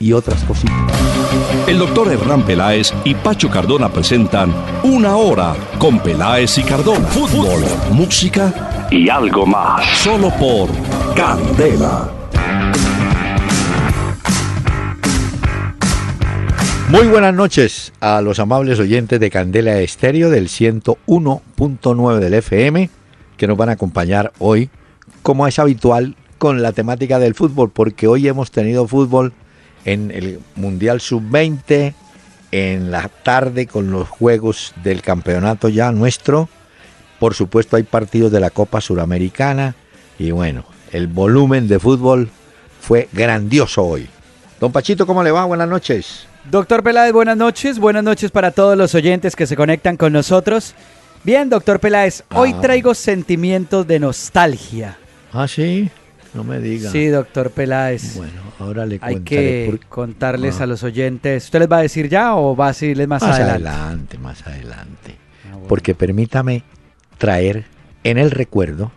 y otras cositas. El doctor Hernán Peláez y Pacho Cardona presentan Una Hora con Peláez y Cardona. Fútbol, música y algo más. Solo por Candela. Muy buenas noches a los amables oyentes de Candela Estéreo del 101.9 del FM que nos van a acompañar hoy, como es habitual, con la temática del fútbol, porque hoy hemos tenido fútbol en el Mundial Sub-20, en la tarde con los juegos del campeonato ya nuestro. Por supuesto hay partidos de la Copa Suramericana y bueno, el volumen de fútbol fue grandioso hoy. Don Pachito, ¿cómo le va? Buenas noches. Doctor Peláez, buenas noches. Buenas noches para todos los oyentes que se conectan con nosotros. Bien, doctor Peláez, hoy Ah. traigo sentimientos de nostalgia. Ah, sí, no me diga. Sí, doctor Peláez. Bueno, ahora le Hay que por- contarles Ah. a los oyentes. ¿Usted les va a decir ya o va a decirles más, más adelante? adelante, más adelante. Ah, bueno. Porque permítame traer en el recuerdo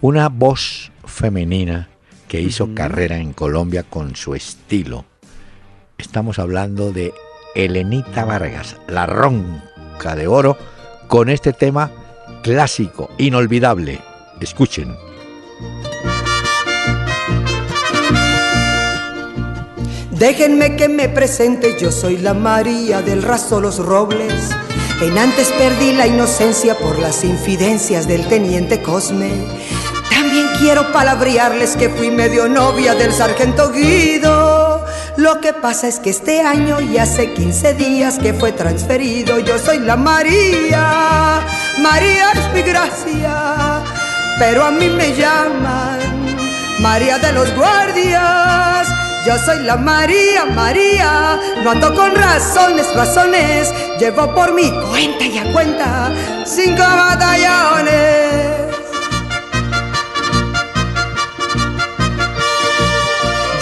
una voz femenina que hizo carrera en Colombia con su estilo. Estamos hablando de Elenita Vargas, la ronca de oro, con este tema clásico, inolvidable. Escuchen. Déjenme que me presente, yo soy la María del Raso Los Robles. En antes perdí la inocencia por las infidencias del teniente Cosme. También quiero palabrearles que fui medio novia del sargento Guido. Lo que pasa es que este año y hace 15 días que fue transferido, yo soy la María. María es mi gracia, pero a mí me llaman María de los Guardias. Yo soy la María, María, no ando con razones, razones, llevo por mi cuenta y a cuenta cinco batallones.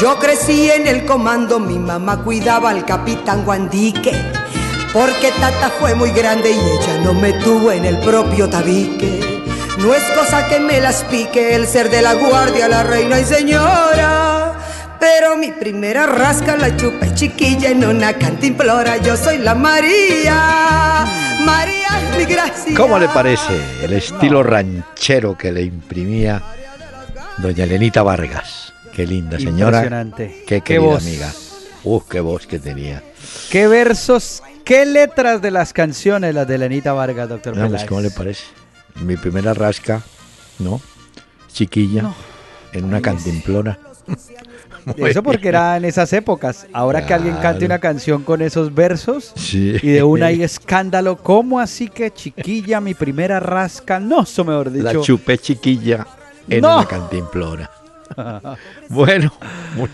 Yo crecí en el comando, mi mamá cuidaba al capitán Guandique, porque Tata fue muy grande y ella no me tuvo en el propio tabique. No es cosa que me las pique el ser de la guardia, la reina y señora. Pero mi primera rasca la chupé chiquilla en una cantimplora. Yo soy la María, María es mi gracia. ¿Cómo le parece el estilo ranchero que le imprimía doña Elenita Vargas? Qué linda señora. Impresionante. Qué Qué querida voz. amiga. Uf, qué voz que tenía. ¿Qué versos, qué letras de las canciones las de Lenita Vargas, doctor No, pues? ¿Cómo le parece? Mi primera rasca, ¿no? Chiquilla, No. en una cantimplora. Muy Eso porque bien. era en esas épocas. Ahora que alguien cante una canción con esos versos Sí. y de una hay escándalo, ¿cómo así que chiquilla, mi primera rasca? No, eso mejor La dicho. chupé chiquilla en No. una cantimplora. Bueno, muy,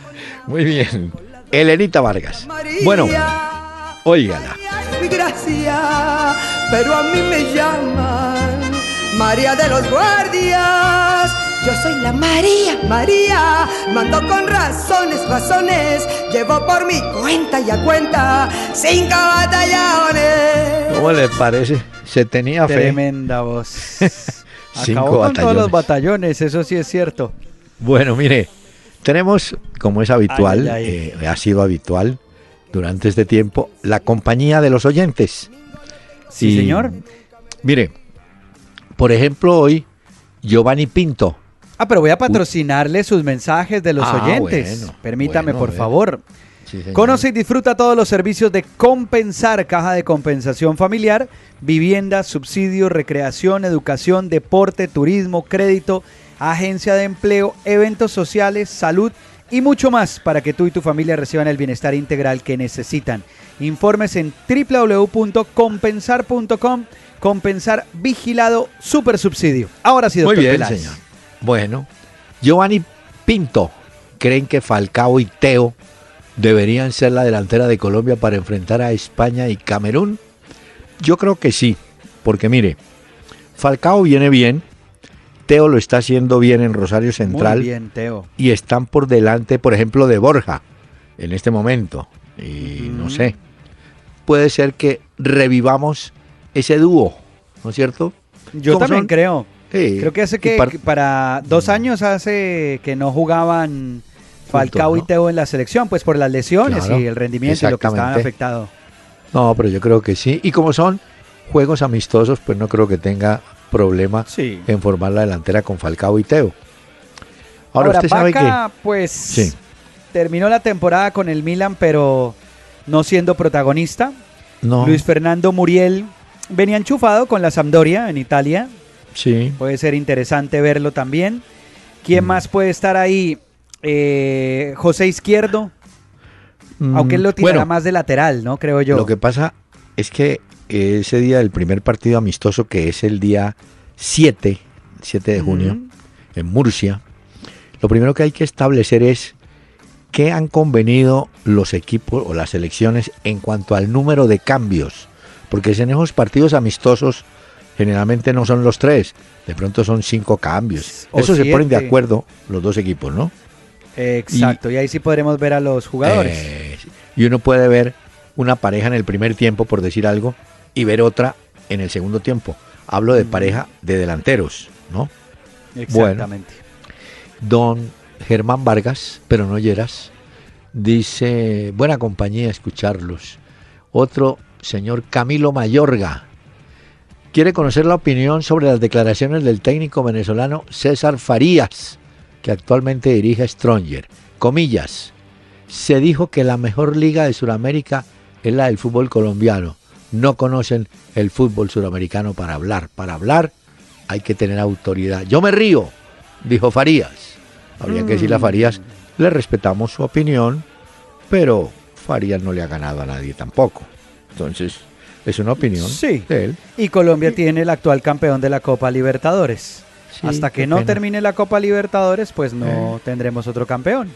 muy bien. Elenita Vargas. María, Bueno, óigala. María es mi gracia, pero a mí me llaman María de los Guardias. Yo soy la María, María, mando con razones, razones, llevo por mi cuenta y a cuenta cinco batallones. ¿Cómo le parece? Se tenía fe. Tremenda voz. Cinco Acabó con todos los batallones. eso sí es cierto. Bueno, mire, tenemos, como es habitual, Ay, ay, eh, ha sido habitual durante este tiempo, la compañía de los oyentes. Sí, Y, señor. Mire, por ejemplo, hoy Giovanni Pinto. Ah, pero voy a patrocinarle sus mensajes de los Ah, oyentes. bueno, Permítame, bueno, por favor. Sí. Conoce y disfruta todos los servicios de Compensar, caja de compensación familiar, vivienda, subsidio, recreación, educación, deporte, turismo, crédito, agencia de empleo, eventos sociales, salud y mucho más para que tú y tu familia reciban el bienestar integral que necesitan. Informes en www.compensar.com. Compensar vigilado super subsidio. Ahora sí, Muy doctor bien, Peláez. señor. Bueno, Giovanni Pinto, ¿creen que Falcao y Teo deberían ser la delantera de Colombia para enfrentar a España y Camerún? Yo creo que sí, porque mire, Falcao viene bien Teo lo está haciendo bien en Rosario Central. Muy bien, Teo. Y están por delante, por ejemplo, de Borja en este momento. Y no sé, puede ser que revivamos ese dúo, ¿no es cierto? Yo también creo. Creo que hace que, para dos años hace que no jugaban Falcao y Teo en la selección, pues por las lesiones y el rendimiento y lo que estaban afectados. No, pero yo creo que sí. Y como son juegos amistosos, pues no creo que tenga problema en formar la delantera con Falcao y Teo. Ahora, usted sabe que pues terminó la temporada con el Milan, pero no siendo protagonista. Luis Fernando Muriel venía enchufado con la Sampdoria en Italia. Sí. Puede ser interesante verlo también. ¿Quién mm. más puede estar ahí? Eh, José Izquierdo. Mm, aunque él lo tirará más de lateral, ¿no? Creo yo. Lo que pasa es que ese día del primer partido amistoso, que es el día 7, 7 de junio, en Murcia, lo primero que hay que establecer es qué han convenido los equipos o las selecciones en cuanto al número de cambios. Porque en esos partidos amistosos generalmente no son los tres, de pronto son cinco cambios. Eso se ponen de acuerdo los dos equipos, ¿no? Exacto, y, ahí sí podremos ver a los jugadores. Eh, y uno puede ver una pareja en el primer tiempo, por decir algo, y ver otra en el segundo tiempo. Hablo de mm. pareja de delanteros, ¿no? Exactamente. don Germán Vargas, pero no Lleras, dice, buena compañía escucharlos. Otro señor Camilo Mayorga quiere conocer la opinión sobre las declaraciones del técnico venezolano César Farías, que actualmente dirige Stronger. Comillas, se dijo que la mejor liga de Sudamérica es la del fútbol colombiano. No conocen el fútbol sudamericano para hablar. Para hablar hay que tener autoridad. Yo me río, dijo Farías. Habría que decirle a Farías, le respetamos su opinión, pero Farías no le ha ganado a nadie tampoco. Entonces, es una opinión sí. de él. Y Colombia tiene el actual campeón de la Copa Libertadores. Hasta que no termine la Copa Libertadores, pues no eh. tendremos otro campeón.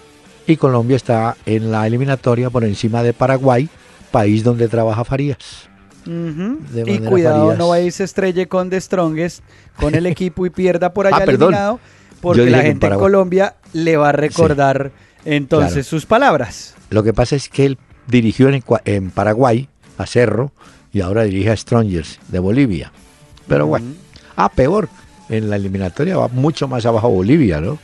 Y Colombia está en la eliminatoria por encima de Paraguay, país donde trabaja Farías. Y cuidado, no vaya a se estrelle con The Strongest, con el equipo y pierda por allá ah, eliminado, porque la gente en Colombia le va a recordar entonces sus palabras. Lo que pasa es que él dirigió en, Paraguay a Cerro y ahora dirige a Strongers de Bolivia. Pero bueno, ah, peor, en la eliminatoria va mucho más abajo Bolivia, ¿no?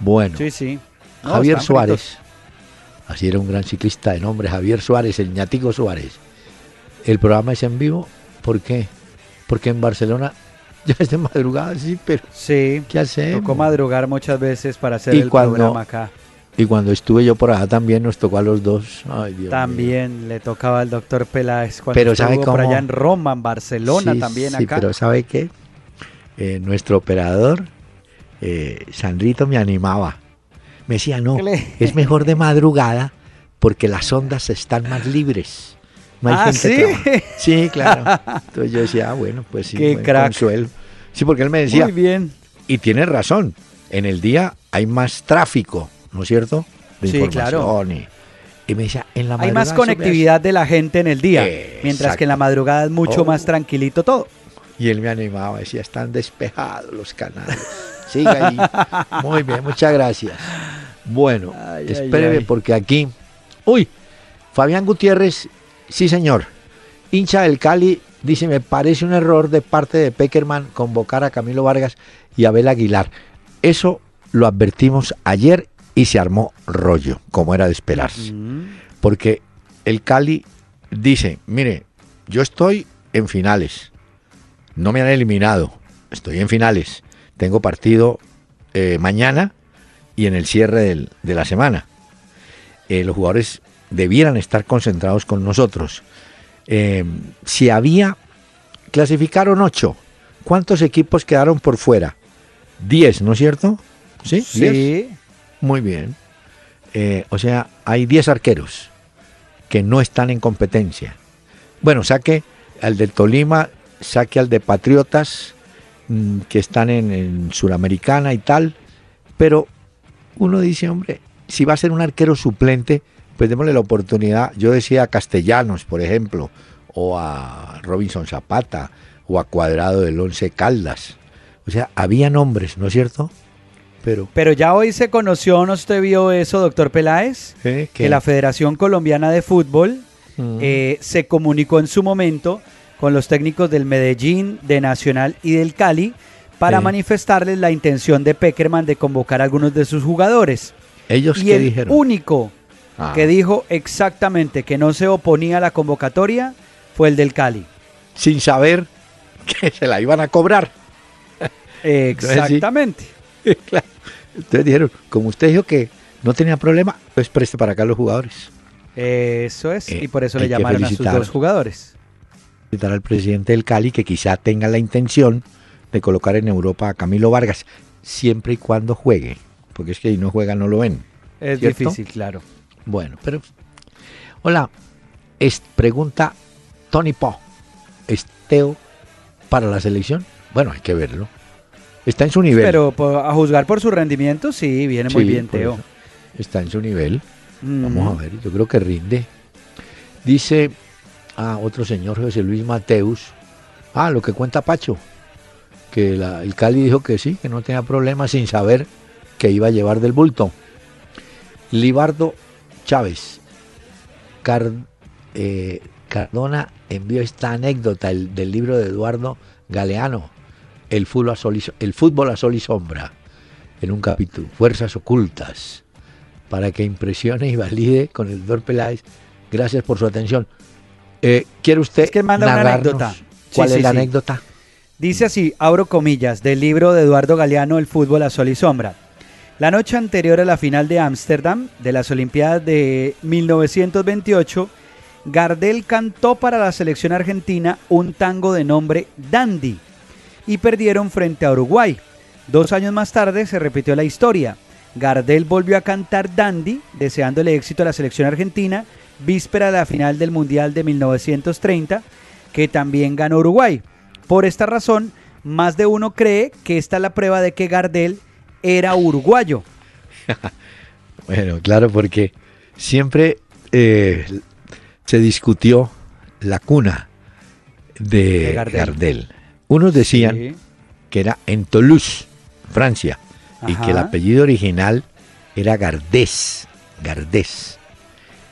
Bueno. Sí, sí. Javier Suárez. Así era un gran ciclista de nombre, Javier Suárez, el ñatico Suárez. El programa es en vivo, ¿por qué? Porque en Barcelona ya es de madrugada, sí, pero sí, ¿qué hacemos? Tocó madrugar muchas veces para hacer el programa acá. Y cuando estuve yo por allá también nos tocó a los dos. también le tocaba al doctor Peláez cuando pero estuvo por allá en Roma, en Barcelona también sí, acá. pero ¿sabe qué? Eh, nuestro operador, eh, Sandrito, me animaba. Me decía, no, es mejor de madrugada porque las ondas están más libres. No hay ah, gente ¿sí? sí, claro. Entonces yo decía, ah, bueno, pues sí, Qué consuelo. Sí, porque él me decía. Muy bien. Y tiene razón. En el día hay más tráfico, ¿no es cierto? De sí, claro. Y, me decía, en la Hay más conectividad de la gente en el día, mientras que en la madrugada es mucho más oh. tranquilito todo. Y él me animaba, decía, están despejados los canales. Siga ahí. Muy bien, muchas gracias. Bueno, espéreme porque aquí. Uy, Fabián Gutiérrez, sí señor. Hincha del Cali dice: Me parece un error de parte de Peckerman convocar a Camilo Vargas y a Abel Aguilar. Eso lo advertimos ayer y se armó rollo, como era de esperarse. Porque el Cali dice: Mire, yo estoy en finales no me han eliminado. Estoy en finales. Tengo partido eh, mañana y en el cierre de la semana. Eh, los jugadores debieran estar concentrados con nosotros. Eh, si había, clasificaron ocho. ¿Cuántos equipos quedaron por fuera? Diez, ¿no es cierto? Sí. Sí. Muy bien. o sea, hay diez arqueros que no están en competencia. Bueno, saque al del Tolima saque al de Patriotas, mm, que están en, en Suramericana y tal, pero uno dice, hombre, si va a ser un arquero suplente, pues démosle la oportunidad. Yo decía a Castellanos, por ejemplo, o a Robinson Zapata, o a Cuadrado del Once Caldas, O sea, había nombres, ¿no es cierto? Pero, Pero ya hoy se conoció, ¿no usted vio eso, doctor Peláez? Que la Federación Colombiana de Fútbol mm. eh, se comunicó en su momento con los técnicos del Medellín, de Nacional y del Cali para manifestarles la intención de Peckerman de convocar a algunos de sus jugadores. ¿Ellos y qué el dijeron? único ah. que dijo exactamente que no se oponía a la convocatoria fue el del Cali. Sin saber que se la iban a cobrar. Exactamente. Entonces, dijeron, como usted dijo que no tenía problema, pues preste para acá los jugadores. Eso es, y por eso le llamaron a sus dos jugadores. Felicitar al presidente del Cali que quizá tenga la intención de colocar en Europa a Camilo Vargas, siempre y cuando juegue, porque es que si no juega no lo ven. Es difícil, claro. Bueno, pero... Hola, es, pregunta Tony Po, ¿Esteo para la selección? Bueno, hay que verlo. Está en su nivel. Pero a juzgar por su rendimiento, sí, viene muy bien, Teo. Está en su nivel. Vamos a mm. ver, yo creo que rinde. Dice a ah, otro señor, José Luis Mateus. Ah, lo que cuenta Pacho que el Cali dijo que sí, que no tenía problema sin saber que iba a llevar del bulto. Libardo Chávez. Eh, Cardona envió esta anécdota del libro de Eduardo Galeano, el fútbol, a sol y, el fútbol a sol y sombra, en un capítulo, Fuerzas Ocultas, para que impresione y valide con el doctor Peláez. Gracias por su atención. Eh, ¿Quiere usted que manda una anécdota? ¿Cuál es la anécdota? Dice así, abro comillas, del libro de Eduardo Galeano, El fútbol a sol y sombra. La noche anterior a la final de Ámsterdam, de las Olimpiadas de 1928, Gardel cantó para la selección argentina un tango de nombre Dandy y perdieron frente a Uruguay. Dos años más tarde se repitió la historia. Gardel volvió a cantar Dandy, deseándole éxito a la selección argentina, víspera de la final del Mundial de 1930, que también ganó Uruguay. Por esta razón, más de uno cree que esta es la prueba de que Gardel era uruguayo. bueno, claro, porque siempre eh, se discutió la cuna de, Gardel. Unos decían que era en Toulouse, Francia, y que el apellido original era Gardés, Gardés.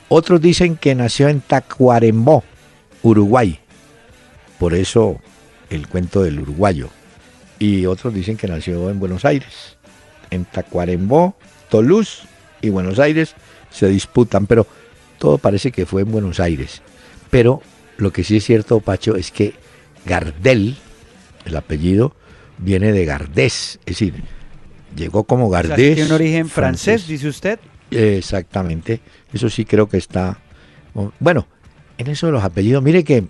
Otros dicen que nació en Tacuarembó, Uruguay. Por eso el cuento del uruguayo. Y otros dicen que nació en Buenos Aires. En Tacuarembó, Toulouse y Buenos Aires se disputan, pero todo parece que fue en Buenos Aires. Pero lo que sí es cierto, Pacho, es que Gardel, el apellido, viene de Gardés, es decir, llegó como Gardés. tiene un origen francés, dice usted. Exactamente, eso sí creo que está. Bueno, en eso de los apellidos, mire que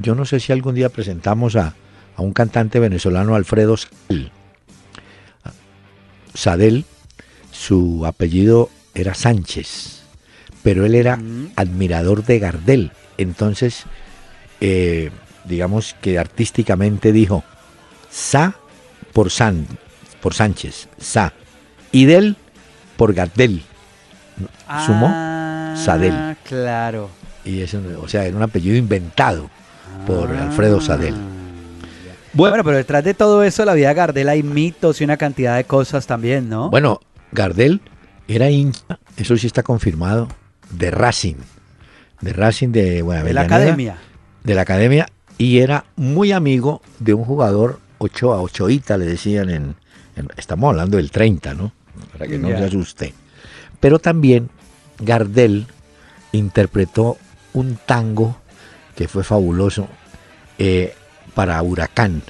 yo no sé si algún día presentamos a, un cantante venezolano, Alfredo Sadel. Sadel, su apellido era Sánchez, pero él era admirador de Gardel. Entonces, eh, digamos que artísticamente dijo, Sa por, San, por Sánchez, Sa, y Del por Gardel. Sumó ah, Sadel. Claro. Y es, o sea, era un apellido inventado por ah. Alfredo Sadel. Bueno, pero detrás de todo eso, la vida de Gardel hay mitos y una cantidad de cosas también, ¿no? Bueno, Gardel era hincha, eso sí está confirmado, de Racing. De Racing de, bueno, de la academia. De la academia y era muy amigo de un jugador Ochoa, Ochoita le decían en, estamos hablando del 30, ¿no? Para que no se asuste. Pero también Gardel interpretó un tango que fue fabuloso, eh, para Huracán.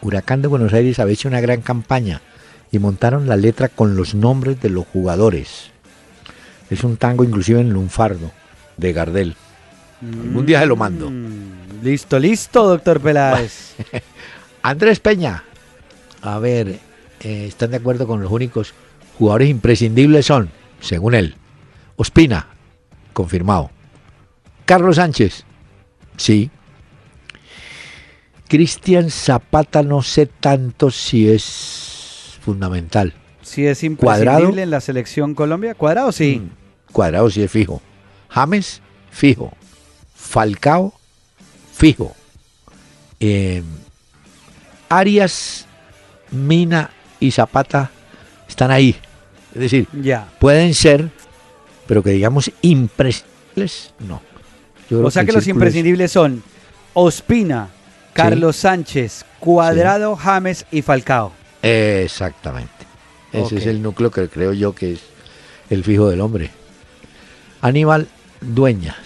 Huracán de Buenos Aires había hecho una gran campaña y montaron la letra con los nombres de los jugadores. Es un tango inclusive en lunfardo de Gardel. Un día se lo mando. Listo, listo, doctor Peláez. Andrés Peña. A ver, eh, ¿están de acuerdo con los únicos jugadores imprescindibles son, según él, Ospina, confirmado. Carlos Sánchez, Sí. Cristian Zapata no sé tanto si es fundamental. Si es imprescindible en la selección Colombia. Cuadrado sí. Mm, cuadrado sí es fijo. James, fijo. Falcao, fijo. Eh, Arias Mina y Zapata están ahí. Es decir, Ya. pueden ser, pero que digamos imprescindibles, no. Yo O sea que los es- imprescindibles son Ospina, Carlos Sánchez, Cuadrado, James y Falcao. Exactamente. Ese es el núcleo que creo yo que es el fijo del hombre. Aníbal Dueñas.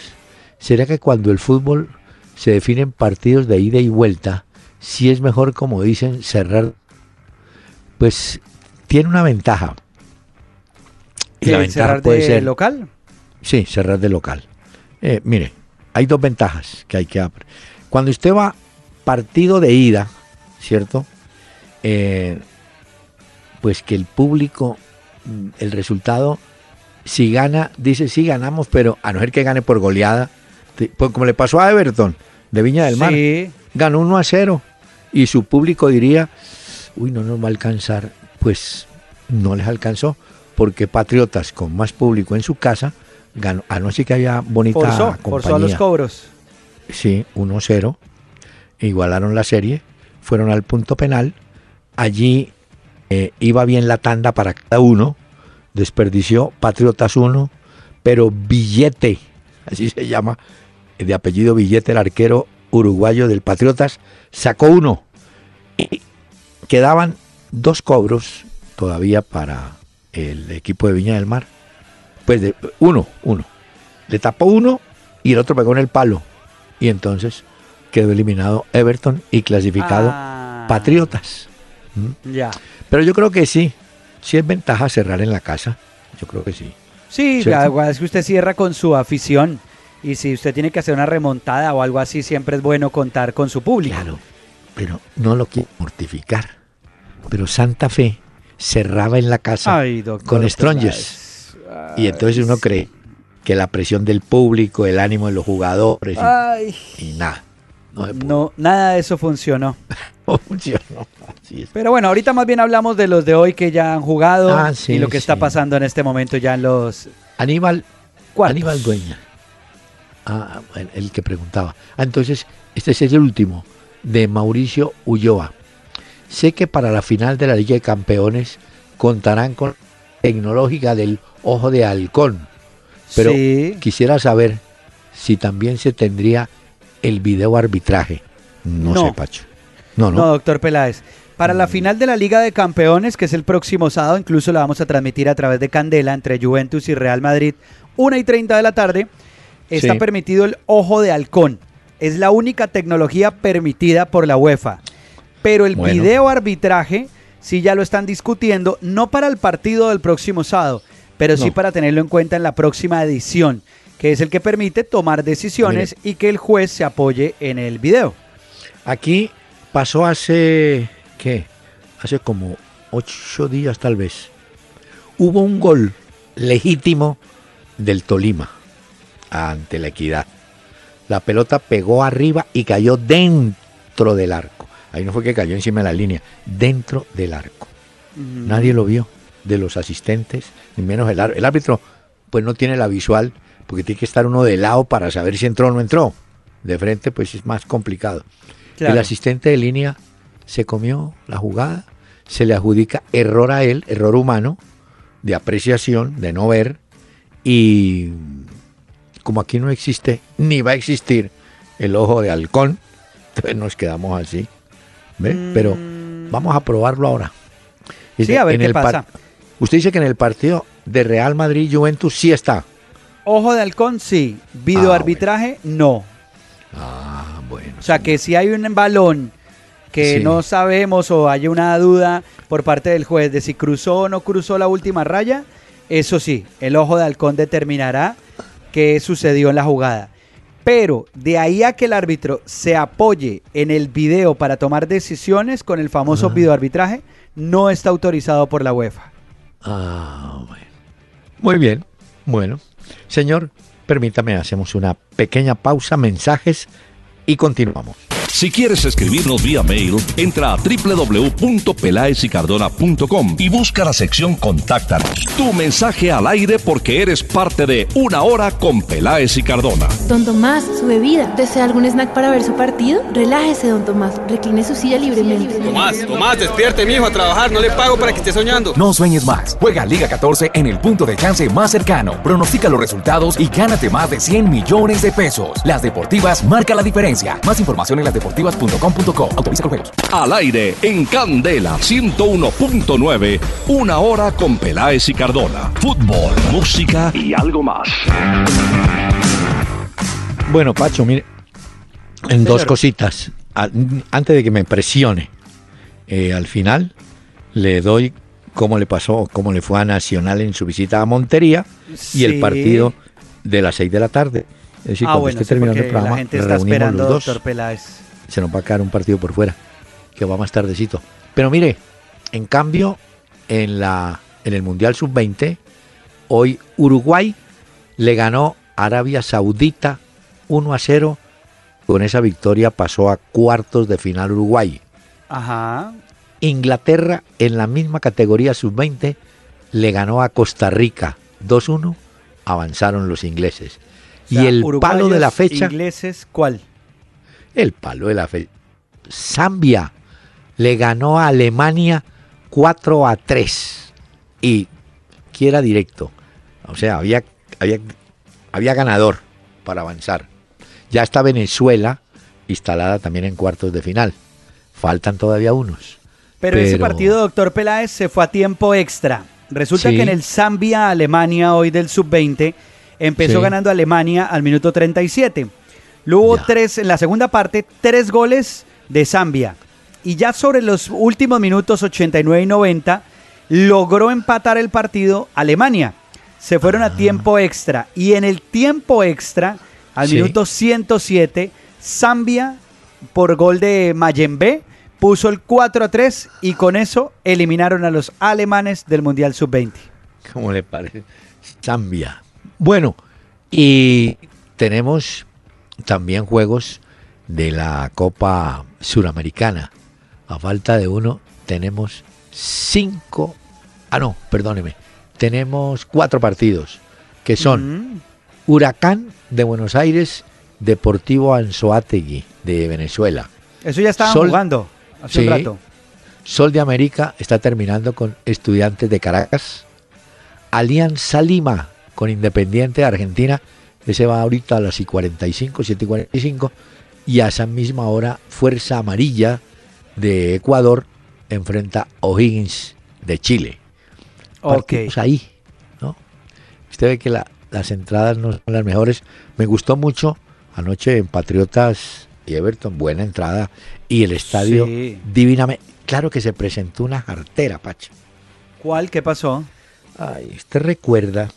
¿Será que cuando el fútbol se definen partidos de ida y vuelta, si es mejor, como dicen, cerrar? Pues tiene una ventaja. Y la ¿Qué, ventaja cerrar puede de ser. local? Sí, cerrar de local. Eh, mire, hay dos ventajas que hay que apre- Cuando usted va partido de ida, ¿cierto? Eh, pues que el público, mm, el resultado, si gana, dice sí ganamos, pero a no ser que gane por goleada, pues como le pasó a Everton de Viña del Mar, Sí. ganó 1 a 0 y su público diría, uy, no nos va a alcanzar, pues no les alcanzó, porque Patriotas con más público en su casa ganó, a no ser que haya bonita Forzó, compañía. forzó a los cobros. Sí, 1-0. Igualaron la serie. Fueron al punto penal. Allí eh, iba bien la tanda para cada uno. Desperdició Patriotas 1. Pero Billete, así se llama, de apellido Billete, el arquero uruguayo del Patriotas, sacó uno. Y quedaban dos cobros todavía para el equipo de Viña del Mar. Pues de, uno, uno. Le tapó uno y el otro pegó en el palo. Y entonces quedó eliminado Everton y clasificado Ah, Patriotas. ¿Mm? Ya. Pero yo creo que sí, sí es ventaja cerrar en la casa. Yo creo que sí. Sí, ¿Cierto? la verdad es que usted cierra con su afición. Y si usted tiene que hacer una remontada o algo así, siempre es bueno contar con su público. Claro, pero no lo quiero mortificar. Pero Santa Fe cerraba en la casa Ay, doctor. con Strongers. Y entonces uno cree que la presión del público, el ánimo de los jugadores y, Ay, y nada. No nada de eso funcionó. No funcionó. Así es. Pero bueno, ahorita más bien hablamos de los de hoy que ya han jugado Ah, sí, y lo que está pasando en este momento ya en los Aníbal, cuartos. Aníbal Dueña. Ah, el, el que preguntaba. Ah, entonces, este es el último, de Mauricio Ulloa. Sé que para la final de la Liga de Campeones contarán con tecnológica del ojo de halcón. Pero Sí. quisiera saber si también se tendría el video arbitraje. No, No. sé, Pacho. No, No, no. doctor Peláez. Para la final de la Liga de Campeones, que es el próximo sábado, incluso la vamos a transmitir a través de Candela entre Juventus y Real Madrid, 1 y 30 de la tarde, está Sí. permitido el ojo de halcón. Es la única tecnología permitida por la UEFA. Pero el Bueno. video arbitraje, sí ya lo están discutiendo, no para el partido del próximo sábado, pero sí para tenerlo en cuenta en la próxima edición, que es el que permite tomar decisiones y que el juez se apoye en el video. Aquí pasó hace, ¿qué? Hace como ocho días tal vez. Hubo un gol legítimo del Tolima ante la equidad. La pelota pegó arriba y cayó dentro del arco. Ahí no fue que cayó encima de la línea, dentro del arco. Nadie lo vio, de los asistentes, ni menos el árbitro. El árbitro, pues no tiene la visual, porque tiene que estar uno de lado para saber si entró o no entró. De frente, pues es más complicado. Claro. El asistente de línea se comió la jugada, se le adjudica error a él, error humano, de apreciación, de no ver, y como aquí no existe ni va a existir el ojo de halcón, entonces nos quedamos así. ¿ve? Pero vamos a probarlo ahora. Mm. Sí, a ver En qué el pasa. Usted dice que en el partido de Real Madrid Juventus sí está. Ojo de halcón, sí. Video Ah, arbitraje, no. Ah, bueno. O sea, que si hay un balón que Sí. no sabemos o hay una duda por parte del juez de si cruzó o no cruzó la última raya, eso sí, el ojo de halcón determinará sucedió en la jugada. Pero de ahí a que el árbitro se apoye en el video para tomar decisiones con el famoso Ajá. videoarbitraje, no está autorizado por la UEFA. Ah, bueno. Muy bien. Bueno, señor, permítame, hacemos una pequeña pausa, mensajes y continuamos. Si quieres escribirnos vía mail, entra a www.pelaesicardona.com y busca la sección Contáctanos. Tu mensaje al aire porque eres parte de Una Hora con Peláez y Cardona. Don Tomás, su bebida. ¿Desea algún snack para ver su partido? Relájese, don Tomás. Recline su silla libremente. Tomás, Tomás, despierte, mijo, a trabajar. No le pago para que esté soñando. No sueñes más. Juega Liga 14 en el punto de chance más cercano. Pronostica los resultados y gánate más de 100 millones de pesos. Las deportivas marca la diferencia. Más información en lasdeportivas.com.co. Autoriza con juegos. Al aire, en Candela 101.9, una hora con Peláez y Cardona. Fútbol, música y algo más. Bueno, Pacho, mire, en dos cositas. Antes de que me presione, eh, al final le doy cómo le pasó, cómo le fue a Nacional en su visita a Montería y el partido de las 6 de la tarde. Es decir, ah, cuando esté terminando el programa, la gente está esperando, los dos. Doctor Peláez. Se nos va a quedar un partido por fuera, que va más tardecito. Pero mire, en cambio, en, la, en el Mundial Sub-20, hoy Uruguay le ganó a Arabia Saudita 1 a 0. Con esa victoria pasó a cuartos de final Uruguay. Ajá. Inglaterra en la misma categoría sub-20 le ganó a Costa Rica 2-1. Avanzaron los ingleses. y el palo de la fecha. ¿Ingleses cuál? El palo de la fecha. Zambia le ganó a Alemania 4 a 3. Y quiera directo. O sea, había, había, había ganador para avanzar. Ya está Venezuela instalada también en cuartos de final. Faltan todavía unos. Pero, ese partido, doctor Peláez, se fue a tiempo extra. Resulta que en el Zambia-Alemania hoy del sub-20 empezó ganando Alemania al minuto 37. Luego tres, en la segunda parte, tres goles de Zambia. Y ya sobre los últimos minutos 89 y 90 logró empatar el partido Alemania. Se fueron a ah. tiempo extra. Y en el tiempo extra al minuto 107, Zambia, por gol de Mayembe, puso el 4 a 3 y con eso eliminaron a los alemanes del Mundial Sub-20. ¿Cómo le parece? Zambia. Bueno, y tenemos también juegos de la Copa Suramericana. A falta de uno, tenemos cinco. Ah, no, perdóneme. Tenemos cuatro partidos que son Huracán de Buenos Aires, Deportivo Anzoátegui de Venezuela. Eso ya estaban jugando hace un rato. Sol de América está terminando con Estudiantes de Caracas. Alianza Lima con Independiente de Argentina. Ese va ahorita a las y 45, 7 y 45. Y a esa misma hora, Fuerza Amarilla de Ecuador enfrenta a O'Higgins de Chile. Ok. ahí, ¿no? Usted ve que la, las entradas no son las mejores. Me gustó mucho anoche en Patriotas y Everton, buena entrada. Y el estadio divinamente. Claro que se presentó una jartera, Pacho. ¿Cuál? ¿Qué pasó? Ay, usted recuerda,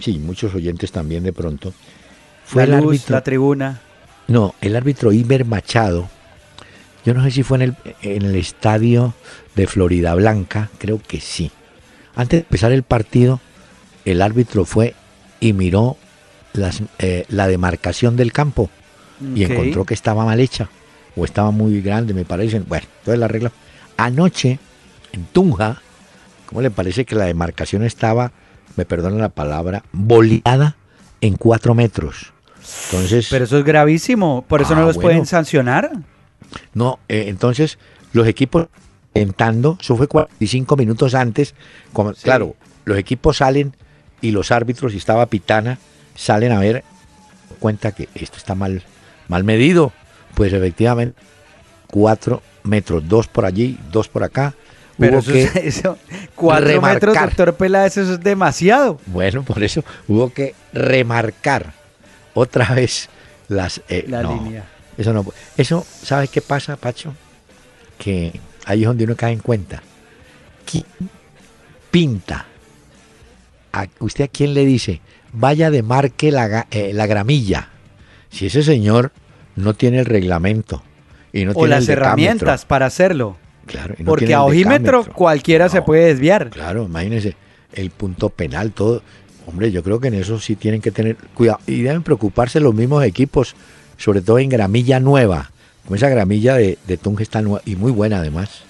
sí, muchos oyentes también de pronto. Fue la el árbitro, la tribuna. No, el árbitro Iber Machado. Yo no sé si fue en el, en el estadio de Florida Blanca, creo que sí. Antes de empezar el partido, el árbitro fue y miró las, eh, la demarcación del campo y encontró que estaba mal hecha o estaba muy grande, me parece. Bueno, entonces la regla. Anoche, en Tunja, ¿cómo le parece que la demarcación estaba, me perdona la palabra, boleada en cuatro metros? Entonces, Pero eso es gravísimo, por eso no ah, los pueden sancionar. No, eh, entonces los equipos entrando, eso fue 45 minutos antes, como, claro, los equipos salen y los árbitros, y estaba Pitana, salen a ver, cuenta que esto está mal, mal medido. Pues efectivamente, cuatro metros, dos por allí, dos por acá. Pero eso, eso, cuatro metros, doctor Peláez, eso es demasiado. Bueno, por eso hubo que remarcar otra vez las eh, la línea. Eso no, eso, ¿sabe qué pasa, Pacho? Que ahí es donde uno cae en cuenta. ¿Quién pinta ¿Usted a quién le dice? Vaya de marque la, eh, la gramilla. Si ese señor no tiene el reglamento y no o las herramientas para hacerlo. Claro, porque a ojímetro cualquiera se puede desviar. Claro, imagínese el punto penal, todo. Hombre, yo creo que en eso sí tienen que tener cuidado y deben preocuparse los mismos equipos, sobre todo en gramilla nueva, como esa gramilla de, de Tunge está y muy buena además,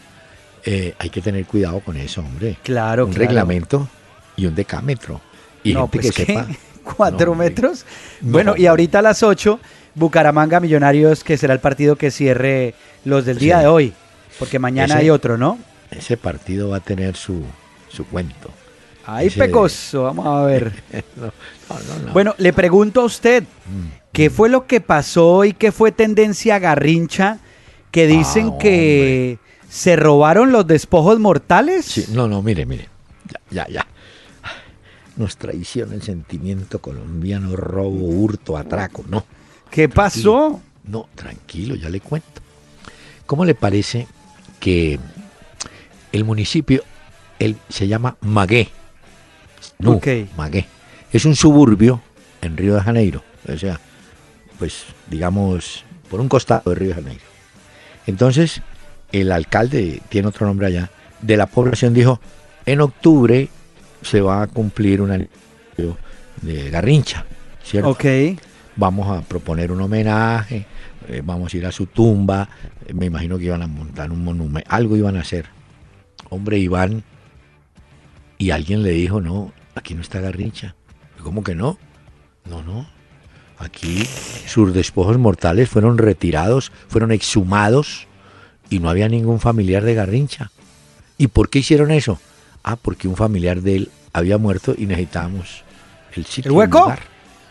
eh, hay que tener cuidado con eso, hombre. Claro, Un reglamento y un decámetro. Y no, gente pues que ¿qué? sepa. ¿Cuatro metros? No. Bueno, y ahorita a las 8, Bucaramanga Millonarios, que será el partido que cierre los del día de hoy. Porque mañana Ese- hay otro, ¿no? Ese partido va a tener su, su cuento. Ay, Ese de- pecoso, vamos a ver. No, no, no, no. Bueno, le pregunto a usted, Mm. ¿qué fue lo que pasó y qué fue tendencia garrincha que dicen Ah, que se robaron los despojos mortales? Sí, no, no, mire, mire. Ya, ya, ya. Nos traiciona el sentimiento colombiano, robo, hurto, atraco. No, ¿Qué pasó? no, tranquilo, ya le cuento. ¿Cómo le parece que el municipio el, se llama Magué? No, Ok. Magué. Es un suburbio en Río de Janeiro. O sea, pues digamos, por un costado de Río de Janeiro. Entonces, el alcalde, tiene otro nombre allá, de la población dijo, en octubre se va a cumplir un aniversario de Garrincha, ¿cierto? Ok. Vamos a proponer un homenaje, eh, vamos a ir a su tumba, eh, me imagino que iban a montar un monumento, algo iban a hacer. Hombre, Iván, y alguien le dijo, no, aquí no está Garrincha. ¿Cómo que no? No, no. Aquí sus despojos mortales fueron retirados, fueron exhumados y no había ningún familiar de Garrincha. ¿Y por qué hicieron eso? Ah, porque un familiar de él había muerto y necesitábamos el sitio. ¿El hueco?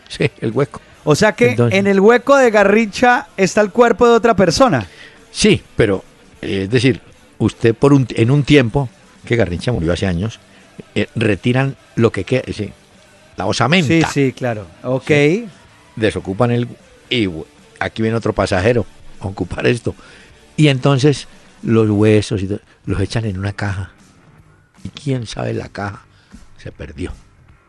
Sí, el hueco. O sea que Entonces- en el hueco de garrincha está el cuerpo de otra persona. Sí, pero eh, es decir, usted por un, en un tiempo, que Garrincha murió hace años, eh, retiran lo que queda, sí, la osamenta, Sí, sí, claro. Ok. Sí. desocupan el... Y aquí viene otro pasajero a ocupar esto. Y entonces los huesos y todo, los echan en una caja. Y quién sabe la caja se perdió.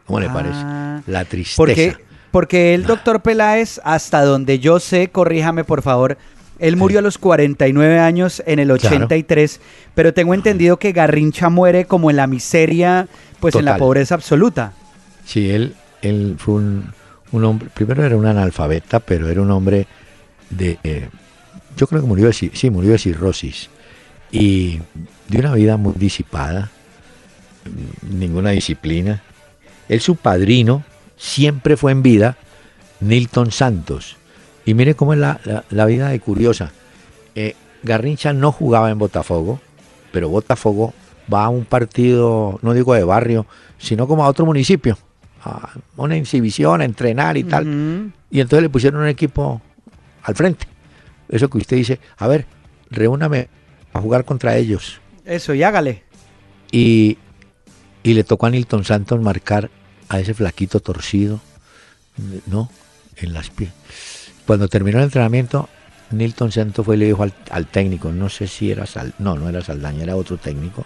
¿Cómo le Ah, parece? La tristeza. Porque, porque el doctor Peláez, hasta donde yo sé, corríjame por favor, él murió a los 49 años en el Claro. 83, pero tengo entendido que Garrincha muere como en la miseria, pues en la pobreza absoluta. Sí, él, él fue un, un hombre, primero era un analfabeta, pero era un hombre de, eh, yo creo que murió de, sí, murió de cirrosis y de una vida muy disipada, ninguna disciplina. Él, su padrino, siempre fue en vida Nilton Santos. Y mire cómo es la, la- la vida de curiosa. Eh, Garrincha no jugaba en Botafogo, pero Botafogo va a un partido, no digo de barrio, sino como a otro municipio, a una exhibición, a entrenar y tal. Y entonces le pusieron un equipo al frente. Eso que usted dice, a ver, reúname a jugar contra ellos. Eso, y hágale. Y, y le tocó a Nilton Santos marcar a ese flaquito torcido, ¿no? En las pies. Cuando terminó el entrenamiento, Nilton Santos fue y le dijo al, al técnico, no sé si era Sal, no, no era Saldaña, era otro técnico,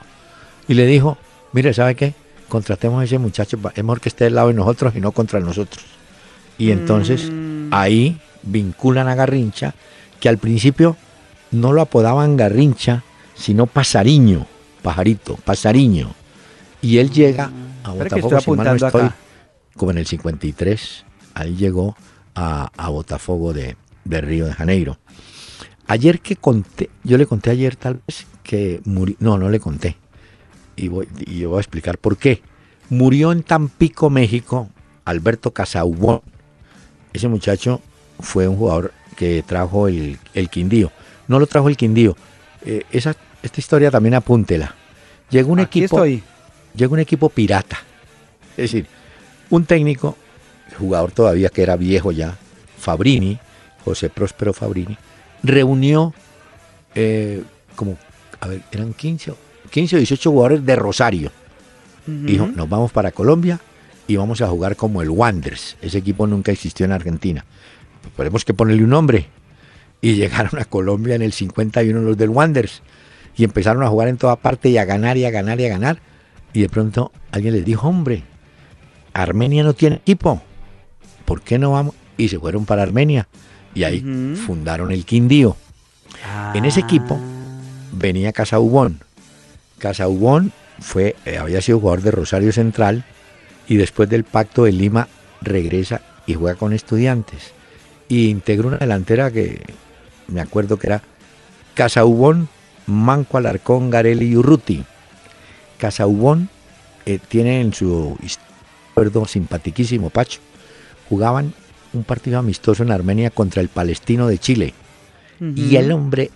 y le dijo, mire, ¿sabe qué? Contratemos a ese muchacho, es mejor que esté del lado de nosotros y no contra nosotros. Y entonces Mm. ahí vinculan a Garrincha, que al principio no lo apodaban Garrincha, sino Pasariño, pajarito, Pasariño. Y él llega a Botafogo, si mal no estoy, acá. como en el 53, ahí llegó a, a Botafogo de, de Río de Janeiro. Ayer que conté, yo le conté ayer tal vez que murió, no, no le conté. Y, voy, y yo voy a explicar por qué. Murió en Tampico, México, Alberto Casaubón. Ese muchacho fue un jugador que trajo el, el Quindío. No lo trajo el Quindío. Eh, esa, esta historia también apúntela. Llegó un Aquí equipo estoy. Llega un equipo pirata. Es decir, un técnico, jugador todavía que era viejo ya, Fabrini, José Próspero Fabrini, reunió eh, como, a ver, eran 15, o- 15 o 18 jugadores de Rosario. Dijo, nos vamos para Colombia y vamos a jugar como el Wanderers. Ese equipo nunca existió en Argentina. Pues tenemos que ponerle un nombre. Y llegaron a Colombia en el 51 los del Wanderers. Y empezaron a jugar en toda parte y a ganar y a ganar y a ganar. Y de pronto alguien les dijo, hombre, Armenia no tiene equipo. ¿Por qué no vamos? Y se fueron para Armenia. Y ahí fundaron el Quindío. En ese equipo venía Casaubón. Casaubón fue, eh, había sido jugador de Rosario Central y después del pacto de Lima regresa y juega con estudiantes. Y integra una delantera que me acuerdo que era Casaubón, Manco Alarcón, Garelli y Urruti. Casaubón eh, tiene en su acuerdo simpatiquísimo Pacho. Jugaban un partido amistoso en Armenia contra el palestino de Chile. Y el hombre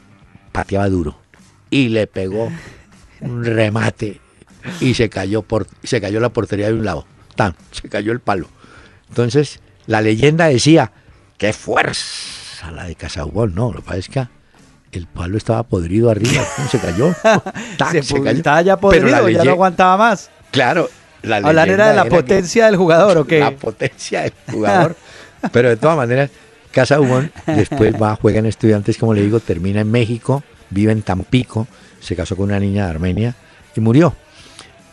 pateaba duro. Y le pegó un remate y se cayó, por, se cayó la portería de un lado. Tan, se cayó el palo. Entonces, la leyenda decía, qué fuerza la de Casaubón. No, lo que el palo estaba podrido arriba, se cayó. se, cayó. Estaba ya podrido, ya no aguantaba más. Claro. La Hablar era de la potencia del jugador, ¿o qué? La potencia del jugador. pero de todas maneras, Casaubón después va, juega en Estudiantes, como le digo, termina en México, vive en Tampico, se casó con una niña de Armenia y murió.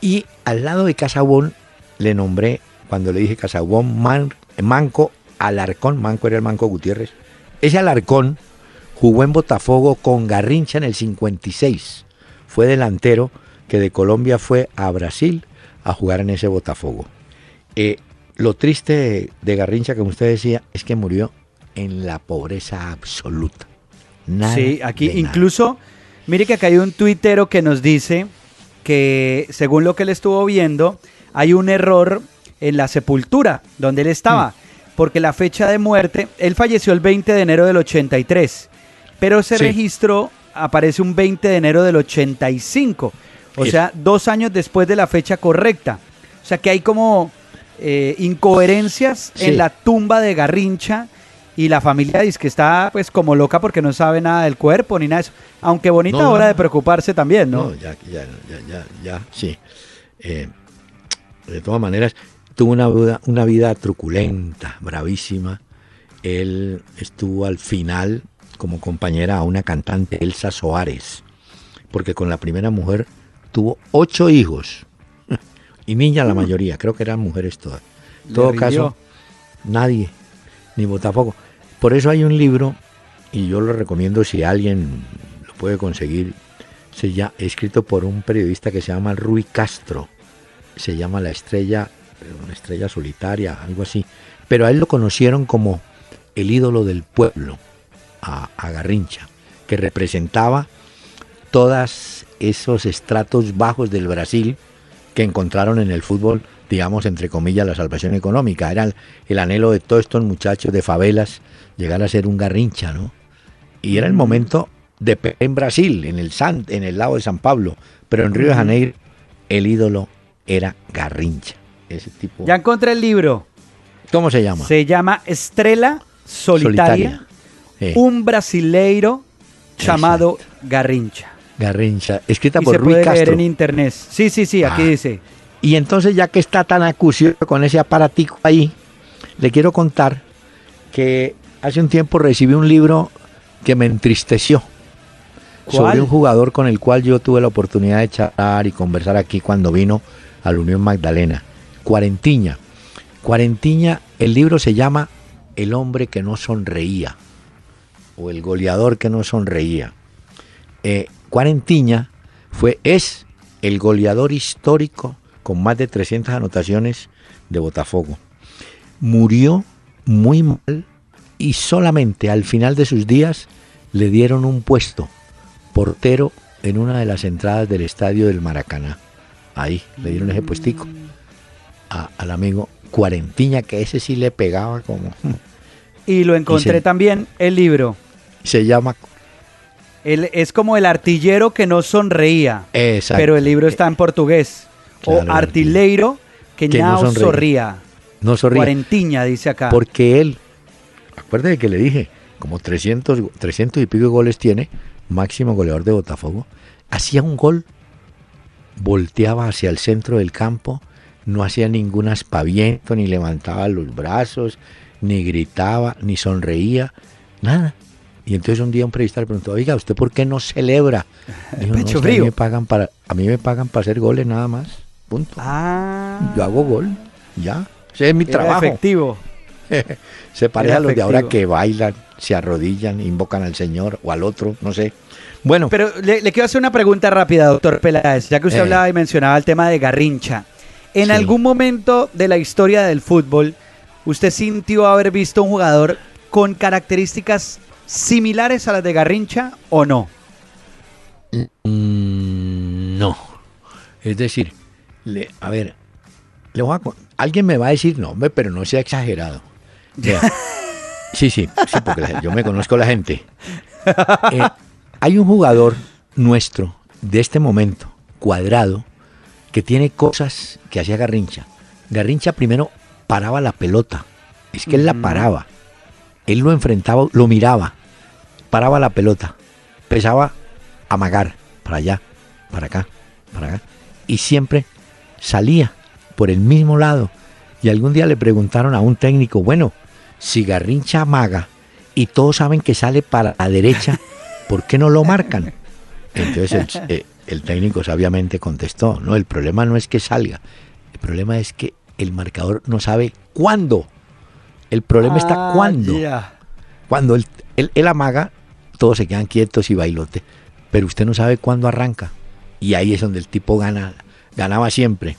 Y al lado de Casaubón le nombré, cuando le dije Casaubón, Manco Alarcón, Manco era el Manco Gutiérrez. Ese Alarcón jugó en Botafogo con Garrincha en el 56. Fue delantero que de Colombia fue a Brasil a jugar en ese Botafogo. Eh, lo triste de, Garrincha, como usted decía, es que murió en la pobreza absoluta. sí, aquí incluso, mire que acá hay un tuitero que nos dice que según lo que él estuvo viendo, hay un error en la sepultura donde él estaba, mm. porque la fecha de muerte, él falleció el 20 de enero del 83, pero ese registro aparece un 20 de enero del 85, o sea, dos años después de la fecha correcta. O sea que hay como eh, incoherencias en la tumba de Garrincha y la familia dice que está pues como loca porque no sabe nada del cuerpo ni nada de eso. Aunque bonita hora de preocuparse también, ¿no? No, ya, ya, ya, ya, ya sí. Eh, de todas maneras, tuvo una, una vida truculenta, bravísima. Él estuvo al final como compañera a una cantante, Elsa Soares, porque con la primera mujer tuvo ocho hijos. Y niña la mm. mayoría, creo que eran mujeres todas. En todo caso, nadie, ni Botafogo. Por eso hay un libro, y yo lo recomiendo si alguien lo puede conseguir, se llama, escrito por un periodista que se llama Rui Castro. Se llama La Estrella, una estrella solitaria, algo así. Pero a él lo conocieron como el ídolo del pueblo, a, a Garrincha, que representaba todos esos estratos bajos del Brasil que encontraron en el fútbol, digamos, entre comillas, la salvación económica. Era el, anhelo de todos estos muchachos de favelas llegar a ser un garrincha, ¿no? Y era el momento de en Brasil, en el, San, en el lado de San Pablo, pero en Río de Janeiro el ídolo era Garrincha. Ese tipo. Ya encontré el libro. ¿Cómo se llama? Se llama Estrella Solitaria. Un brasileiro llamado Garrincha. Garrincha, escrita y por se puede leer en internet. Sí, sí, sí, aquí ah. dice. Y entonces, ya que está tan acucioso con ese aparatico ahí, le quiero contar que hace un tiempo recibí un libro que me entristeció. Sobre un jugador con el cual yo tuve la oportunidad de charlar y conversar aquí cuando vino a la Unión Magdalena. Cuarentiña. Cuarentiña, el libro se llama El hombre que no sonreía o El goleador que no sonreía. Eh, Cuarentiña fue, es el goleador histórico con más de 300 anotaciones de Botafogo. Murió muy mal y solamente al final de sus días le dieron un puesto, portero en una de las entradas del estadio del Maracaná. Ahí le dieron ese puestico al amigo Cuarentiña, que ese sí le pegaba como... Y lo encontré también el libro. Se llama es como el artillero que no sonreía. Pero el libro está en portugués. o artileiro que, no sonría. No sonría. Cuarentiña, dice acá. Porque él, acuérdate que le dije, como 300, 300 y pico goles tiene, máximo goleador de Botafogo, hacía un gol, volteaba hacia el centro del campo, no hacía ningún aspaviento, ni levantaba los brazos, ni gritaba, ni sonreía, nada. Y entonces un día un periodista le preguntó, oiga, ¿usted por qué no celebra? El pecho frío. A mí, me pagan para, a mí me pagan para hacer goles nada más. Punto. Ah. Yo hago gol, ya. Ese es mi trabajo. efectivo. se parece a los de ahora que bailan, se arrodillan, invocan al Señor o al otro, no sé. Bueno. Pero le, quiero hacer una pregunta rápida, doctor Peláez, ya que usted eh. hablaba y mencionaba el tema de Garrincha. ¿En algún momento de la historia del fútbol usted sintió haber visto un jugador con características similares a las de Garrincha o no? Mm, no. Es decir, le, a ver, le voy a, alguien me va a decir, no, hombre, pero no sea exagerado. sí, sí, sí, porque yo me conozco la gente. Eh, hay un jugador nuestro de este momento, cuadrado, que tiene cosas que hacía Garrincha. Garrincha primero paraba la pelota, es que él la paraba, él lo enfrentaba, lo miraba, paraba la pelota, empezaba a amagar para allá, para acá, para acá, y siempre salía por el mismo lado. Y algún día le preguntaron a un técnico, bueno, si Garrincha amaga y todos saben que sale para la derecha, ¿por qué no lo marcan? Entonces el, eh, técnico sabiamente contestó, no, el problema no es que salga, el problema es que el marcador no sabe cuándo. El problema está ah, cuándo. Cuando él, amaga, todos se quedan quietos y bailote, pero usted no sabe cuándo arranca. Y ahí es donde el tipo gana, ganaba siempre.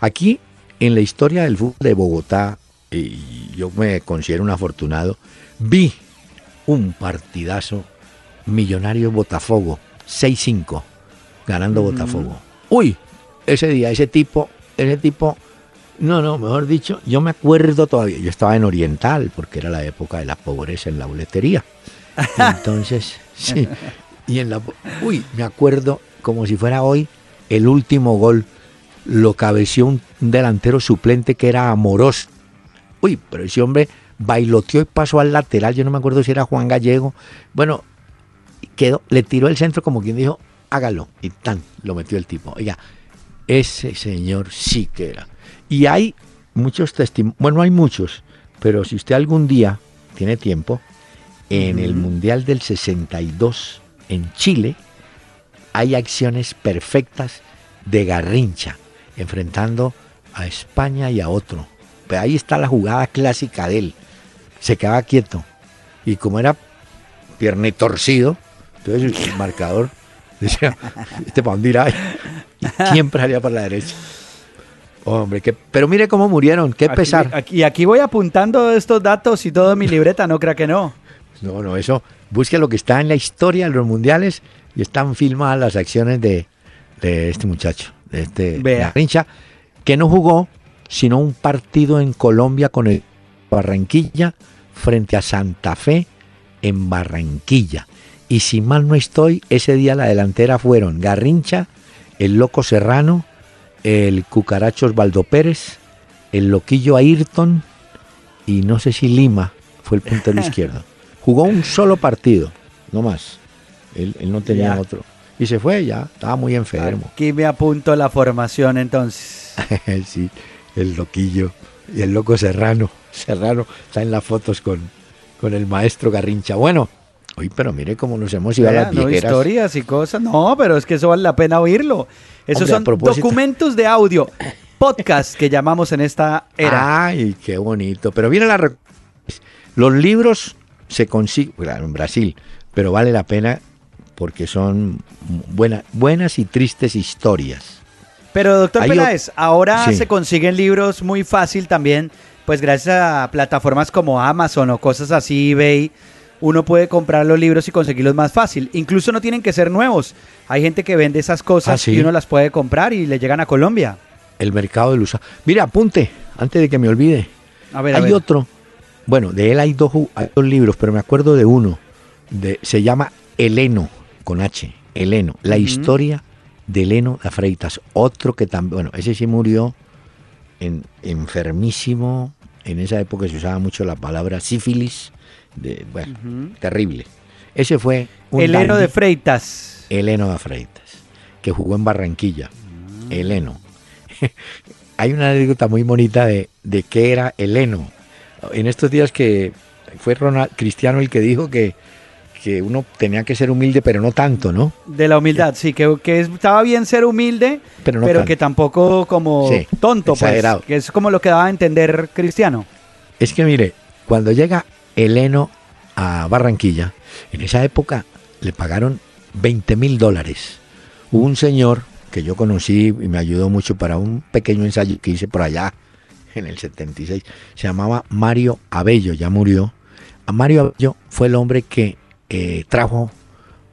Aquí, en la historia del fútbol de Bogotá, y yo me considero un afortunado, vi un partidazo millonario Botafogo, 6-5, ganando mm. Botafogo. Uy, ese día, ese tipo, ese tipo, no, no, mejor dicho, yo me acuerdo todavía, yo estaba en Oriental, porque era la época de la pobreza en la boletería. Entonces, sí, y en la, uy, me acuerdo como si fuera hoy el último gol lo cabeció un delantero suplente que era amoroso. Uy, pero ese hombre bailoteó y pasó al lateral, yo no me acuerdo si era Juan Gallego. Bueno, quedó, le tiró el centro como quien dijo, hágalo. Y tan, lo metió el tipo. Oiga, ese señor sí que era. Y hay muchos testimonios, bueno, hay muchos, pero si usted algún día tiene tiempo, en el Mundial del 62 en Chile, hay acciones perfectas de Garrincha enfrentando a España y a otro. Pero ahí está la jugada clásica de él. Se quedaba quieto. Y como era pierne torcido, entonces el marcador decía, este para dónde irá. siempre salía para la derecha. Hombre, que, pero mire cómo murieron, qué pesar. y aquí voy apuntando estos datos y todo en mi libreta, no crea que no. No, no, eso, busque lo que está en la historia de los mundiales y están filmadas las acciones de, de este muchacho de este Garrincha, que no jugó sino un partido en Colombia con el Barranquilla frente a Santa Fe en Barranquilla. Y si mal no estoy, ese día la delantera fueron Garrincha, el Loco Serrano, el Cucaracho Osvaldo Pérez, el Loquillo Ayrton y no sé si Lima fue el puntero izquierdo. Jugó un solo partido, no más. Él, no tenía otro. Y se fue ya, estaba muy enfermo. Aquí me apunto la formación entonces. sí, el loquillo y el loco Serrano. Serrano está en las fotos con, con el maestro Garrincha. Bueno, Uy, pero mire cómo nos hemos ido a las no, historias y cosas. No, pero es que eso vale la pena oírlo. Esos son documentos de audio, podcast que llamamos en esta era. Ay, qué bonito. Pero viene la... Los libros se consiguen, claro, en Brasil, pero vale la pena porque son buenas y tristes historias. Pero doctor Peláez, ahora se consiguen libros muy fácil también, pues gracias a plataformas como Amazon o cosas así, eBay, uno puede comprar los libros y conseguirlos más fácil. Incluso no tienen que ser nuevos. Hay gente que vende esas cosas ah, y uno las puede comprar y le llegan a Colombia. El mercado de USA. Mira, apunte, antes de que me olvide. A ver, hay otro. Bueno, de él hay dos, hay dos libros, pero me acuerdo de uno. De, se llama Heleno con H, Heleno, la historia de Heleno de Freitas, otro que también, bueno, ese sí murió en, enfermísimo, en esa época se usaba mucho la palabra sífilis, de, bueno, terrible. Ese fue un Heleno de Freitas. Heleno de Freitas, que jugó en Barranquilla. Heleno. Hay una anécdota muy bonita de, de qué era Heleno. En estos días que fue Ronald Cristiano el que dijo que que uno tenía que ser humilde, pero no tanto, ¿no? De la humildad, sí, que, que estaba bien ser humilde, pero, que tampoco como tonto, pues, que es como lo que daba a entender Cristiano. Es que mire, cuando llega Heleno a Barranquilla, en esa época le pagaron 20 mil dólares. Hubo un señor que yo conocí y me ayudó mucho para un pequeño ensayo que hice por allá en el 76, se llamaba Mario Abello, ya murió. A Mario Abello fue el hombre que eh, trajo,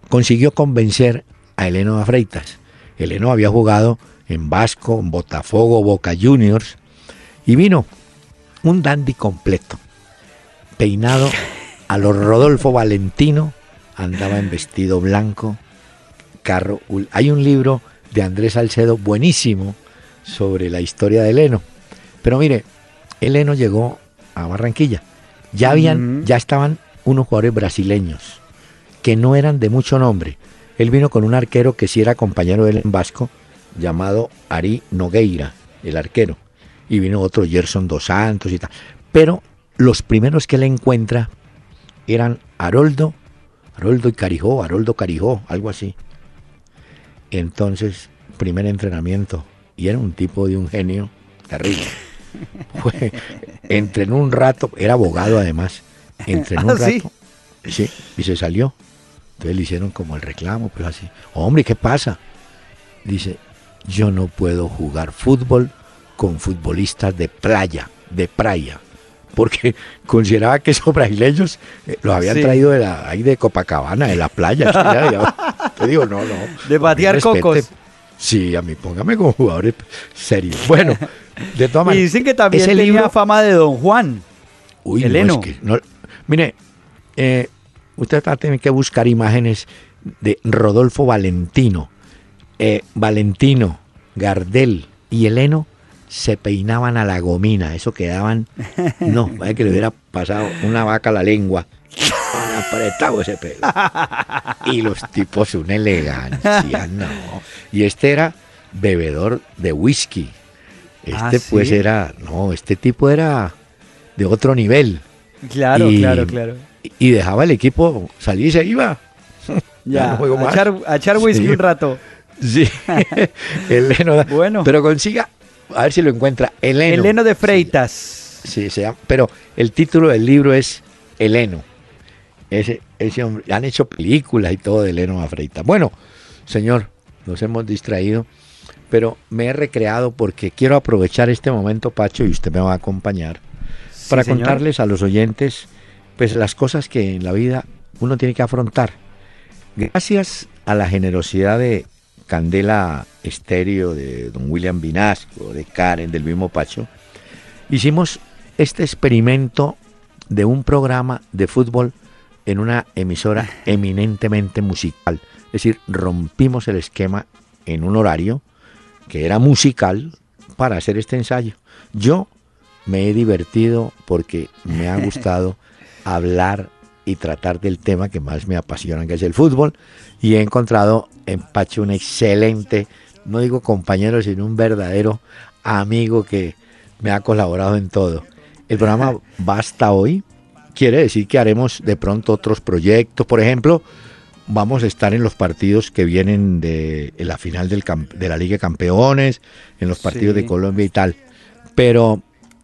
consiguió convencer a Eleno de Freitas. Eleno había jugado en Vasco, en Botafogo, Boca Juniors, y vino un dandy completo, peinado a los Rodolfo Valentino, andaba en vestido blanco, carro. Hay un libro de Andrés Salcedo buenísimo sobre la historia de Eleno. Pero mire, Eleno llegó a Barranquilla. Ya habían, ya estaban unos jugadores brasileños que no eran de mucho nombre. Él vino con un arquero que sí era compañero de él en Vasco, llamado Ari Nogueira, el arquero. Y vino otro Gerson dos Santos y tal. Pero los primeros que él encuentra eran Haroldo, Haroldo y Carijó, Haroldo Carijó, algo así. Entonces, primer entrenamiento. Y era un tipo de un genio terrible. Fue, entrenó un rato, era abogado además. Entrenó un ¿Ah, rato. Sí, y se salió. Entonces le hicieron como el reclamo, pero así, hombre, ¿qué pasa? Dice, yo no puedo jugar fútbol con futbolistas de playa, de playa, porque consideraba que esos brasileños eh, los habían traído de la, ahí de Copacabana, de la playa. Te digo, no, no. De batear cocos. Sí, a mí póngame como jugadores serios. Bueno, de todas maneras. Y dicen que también tenía fama de Don Juan. Uy, Eleno. mire, eh, usted va a tener que buscar imágenes de Rodolfo Valentino, eh, Valentino, Gardel y Heleno se peinaban a la gomina, eso quedaban, no, vaya que le hubiera pasado una vaca a la lengua, apretado ese pelo. Y los tipos una elegancia, no. Y este era bebedor de whisky. Este ah, pues era, no, este tipo era de otro nivel. Claro, claro, claro y dejaba el equipo salir y se iba. Ya, A, echar, whisky un rato. Sí, Eleno. Bueno. Pero consiga, a ver si lo encuentra, Eleno. Eleno de Freitas. Sí, se pero el título del libro es Eleno. Ese, ese hombre, han hecho películas y todo de Eleno a Freitas. Bueno, señor, nos hemos distraído, pero me he recreado porque quiero aprovechar este momento, Pacho, y usted me va a acompañar, para contarles a los oyentes pues las cosas que en la vida uno tiene que afrontar. Gracias a la generosidad de Candela Estéreo, de don William Vinasco, de Karen, del mismo Pacho, hicimos este experimento de un programa de fútbol en una emisora eminentemente musical. Es decir, rompimos el esquema en un horario que era musical para hacer este ensayo. Yo me he divertido porque me ha gustado hablar y tratar del tema que más me apasiona, que es el fútbol. Y he encontrado en Pacho un excelente, no digo compañero, sino un verdadero amigo que me ha colaborado en todo. El programa Basta Hoy quiere decir que haremos de pronto otros proyectos. Por ejemplo, vamos a estar en los partidos que vienen de la final del, de la Liga de Campeones, en los partidos de Colombia y tal. Pero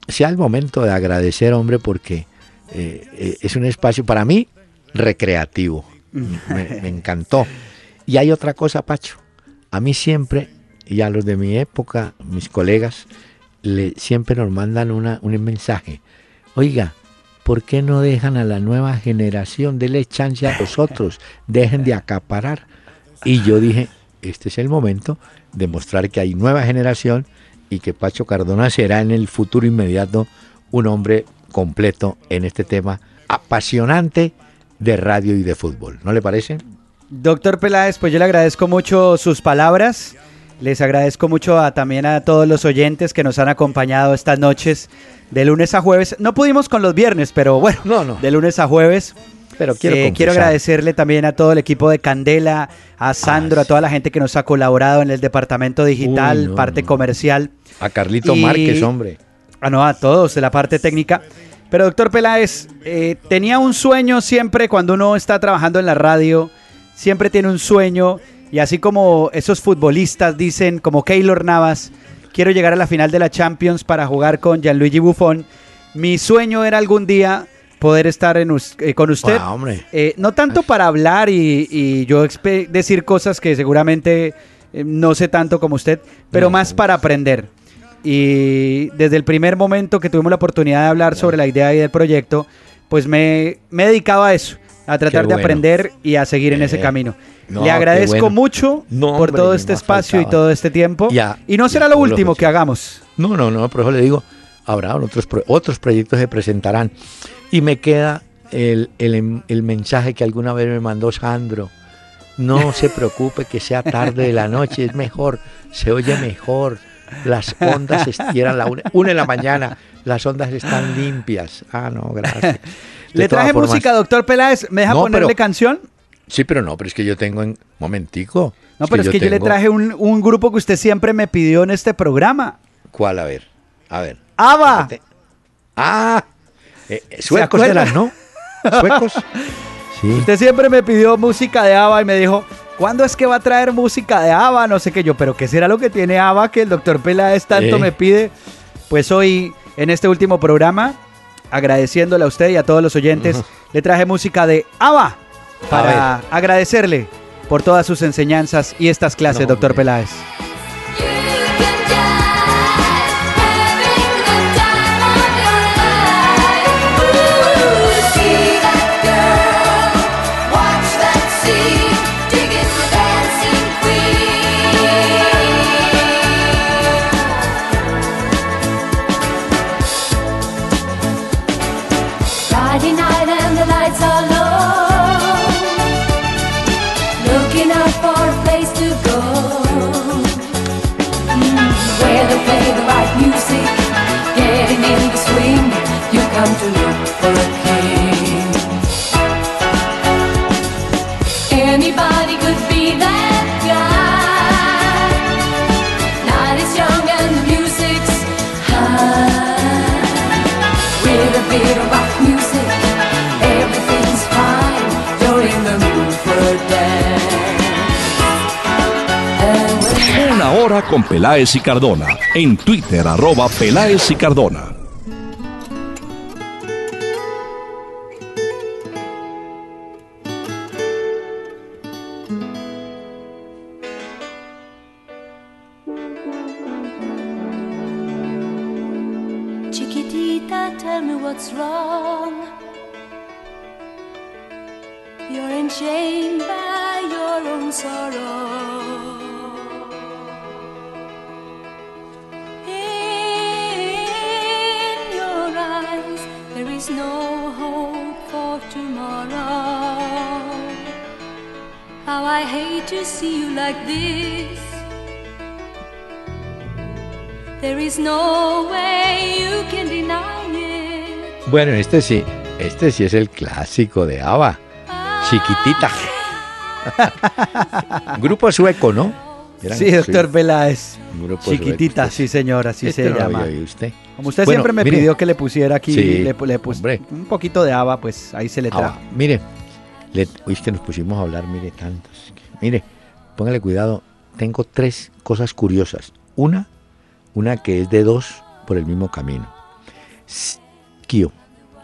sea el momento de agradecer, hombre, porque eh, eh, es un espacio para mí recreativo. Me, encantó. Y hay otra cosa, Pacho. A mí siempre, y a los de mi época, mis colegas, le, siempre nos mandan una, un mensaje. Oiga, ¿por qué no dejan a la nueva generación, de chance a los otros, dejen de acaparar? Y yo dije, este es el momento de mostrar que hay nueva generación y que Pacho Cardona será en el futuro inmediato un hombre completo en este tema apasionante de radio y de fútbol. ¿No le parece? Doctor Peláez, pues yo le agradezco mucho sus palabras. Les agradezco mucho a, también a todos los oyentes que nos han acompañado estas noches de lunes a jueves. No pudimos con los viernes, pero bueno, no, no. de lunes a jueves. Pero quiero, eh, quiero agradecerle también a todo el equipo de Candela, a Sandro, ah, a toda la gente que nos ha colaborado en el departamento digital, parte comercial. A Carlito Márquez, hombre. Ah, no, a todos de la parte técnica. Pero doctor Peláez, eh, tenía un sueño siempre cuando uno está trabajando en la radio, siempre tiene un sueño y así como esos futbolistas dicen, como Keylor Navas, quiero llegar a la final de la Champions para jugar con Gianluigi Buffon, mi sueño era algún día poder estar en, eh, con usted. Ah, eh, no tanto para hablar y, yo decir cosas que seguramente no sé tanto como usted, pero más para aprender. Y desde el primer momento que tuvimos la oportunidad de hablar sobre la idea y del proyecto, pues me, me he dedicado a eso, a tratar de aprender y a seguir en ese Eh, camino. No, Le agradezco bueno. mucho No, por hombre, todo este espacio y todo este tiempo. Ya, y no será lo último que que hagamos. No, no, no, por eso le digo, habrá otros, otros proyectos se presentarán. Y me queda el, el- el mensaje que alguna vez me mandó Sandro. No se preocupe que sea tarde de la noche, es mejor, se oye mejor. Las ondas estieran la una, una de la mañana, las ondas están limpias. Ah, no, gracias. De Le traje formas- música, doctor Peláez. ¿Me deja No, ponerle pero- canción? Sí, pero no, pero es que yo tengo en. Momentico. No, pero es que yo le traje un, un grupo que usted siempre me pidió en este programa. ¿Cuál? A ver. A ver. ¡ABBA! Ah, eh, eh, suecos eran, ¿no? Suecos. Sí. Usted siempre me pidió música de ABBA y me dijo, ¿cuándo es que va a traer música de ABBA? No sé qué yo, pero ¿qué será lo que tiene ABBA que el doctor Peláez tanto Eh. me pide? Pues hoy, en este último programa, agradeciéndole a usted y a todos los oyentes, le traje música de ABBA para agradecerle por todas sus enseñanzas y estas clases, No, doctor. Peláez. And Una hora con Peláez y Cardona. En Twitter, arroba Peláez y Cardona. Chiquitita, tell me what's wrong. You're enchained by your own sorrow. I hate to see you like this. There is no way you can deny it. Bueno, este sí, este sí es el clásico de ABBA. Chiquitita. Grupo sueco, ¿no? Eran- Sí, doctor un grupo Chiquitita, sueco. sí señor, así Este se no lo llama. había oído usted. Como usted Bueno, siempre me mire. pidió que le pusiera aquí, Sí, le, le puse hombre. un poquito de ABBA, pues ahí se le trajo. Ah, mire, le, es que nos pusimos a hablar, mire, tantos. Mire, póngale cuidado, tengo tres cosas curiosas. Una, una que es de dos por el mismo camino. Kio,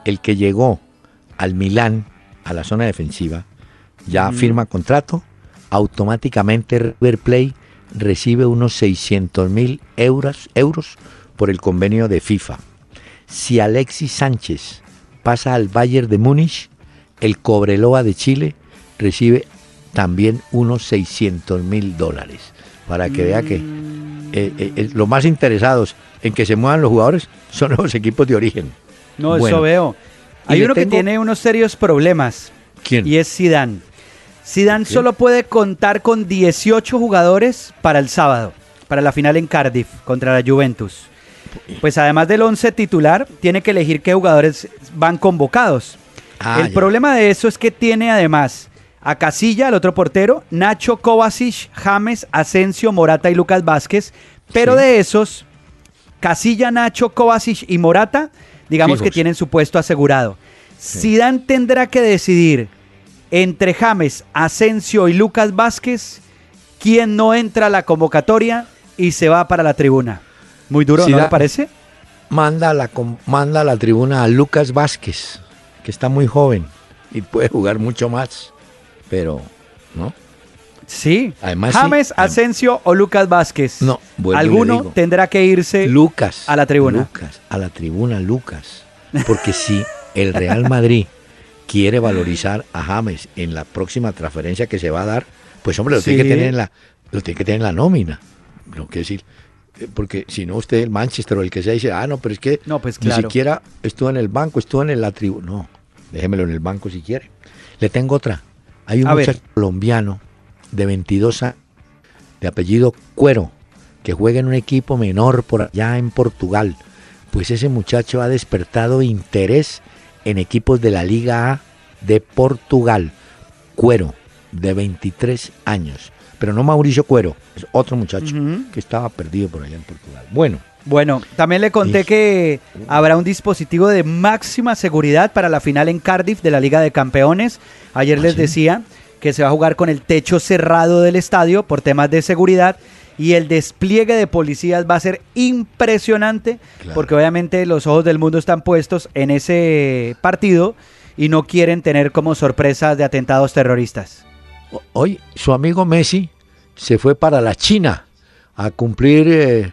el que llegó al Milán, a la zona defensiva, ya Mm. firma contrato, automáticamente River Play recibe unos 600 mil euros, euros por el convenio de FIFA. Si Alexis Sánchez pasa al Bayern de Múnich, el Cobreloa de Chile recibe también unos 600 mil dólares. Para que vea que eh, eh, eh, los más interesados en que se muevan los jugadores son los equipos de origen. No, eso veo. Hay uno que tiene unos serios problemas. ¿Quién? Y es. Zidane ¿Qué? solo puede contar con 18 jugadores para el sábado, para la final en Cardiff contra la Juventus. Pues además del 11 titular, tiene que elegir qué jugadores van convocados. Ah, el ya. problema de eso es que tiene además a Casilla, el otro portero, Nacho Kovacic, James, Asensio, Morata y Lucas Vázquez. Pero Sí. de esos, Casilla, Nacho, Kovacic y Morata, digamos que tienen su puesto asegurado. Zidane tendrá que decidir entre James, Asensio y Lucas Vázquez quién no entra a la convocatoria y se va para la tribuna. Muy duro, ¿no le parece? Manda a, la, manda a la tribuna a Lucas Vázquez, que está muy joven y puede jugar mucho más, pero no. Sí. Además, James, Asensio o Lucas Vázquez. No, Alguno digo. tendrá que irse Lucas. a la tribuna. Lucas, a la tribuna Lucas. Porque si el Real Madrid quiere valorizar a James en la próxima transferencia que se va a dar, pues hombre, lo tiene que tener en la, lo tiene que tener en la nómina. No que decir, eh, porque si no usted el Manchester o el que sea dice, ah, no, pero es que No, pues ni siquiera estuvo en el banco, estuvo en la tribu. No, déjemelo en el banco si quiere. Le tengo otra. Hay un A ver. muchacho colombiano de 22 años, de apellido Cuero, que juega en un equipo menor por allá en Portugal. Pues ese muchacho ha despertado interés en equipos de la Liga A de Portugal. Cuero, de 23 años. Pero no Mauricio Cuero, es otro muchacho que estaba perdido por allá en Portugal. Bueno, Bueno, también le conté Sí. que habrá un dispositivo de máxima seguridad para la final en Cardiff de la Liga de Campeones. Ayer ¿Ah, les sí? decía que se va a jugar con el techo cerrado del estadio por temas de seguridad y el despliegue de policías va a ser impresionante Claro. porque obviamente los ojos del mundo están puestos en ese partido y no quieren tener como sorpresas de atentados terroristas. hoy su amigo Messi se fue para la China a cumplir eh,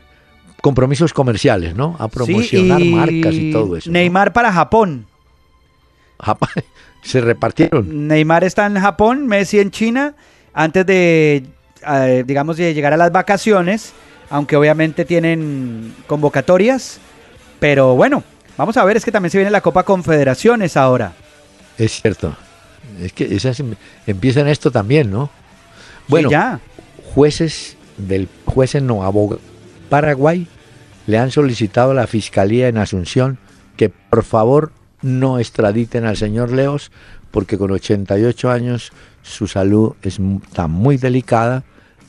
compromisos comerciales, ¿no? A promocionar Sí, y marcas y todo eso. ¿no? Neymar para Japón. Japa- se repartieron. Neymar está en Japón, Messi en China, antes de, eh, digamos, de llegar a las vacaciones, aunque obviamente tienen convocatorias, pero bueno, vamos a ver, es que también se viene la Copa Confederaciones ahora. Es cierto. Es que esas em- empiezan esto también, ¿no? Bueno, Sí, ya. jueces del jueces no abogados Paraguay le han solicitado a la fiscalía en Asunción que por favor no extraditen al señor Leos porque con 88 años su salud es, está muy delicada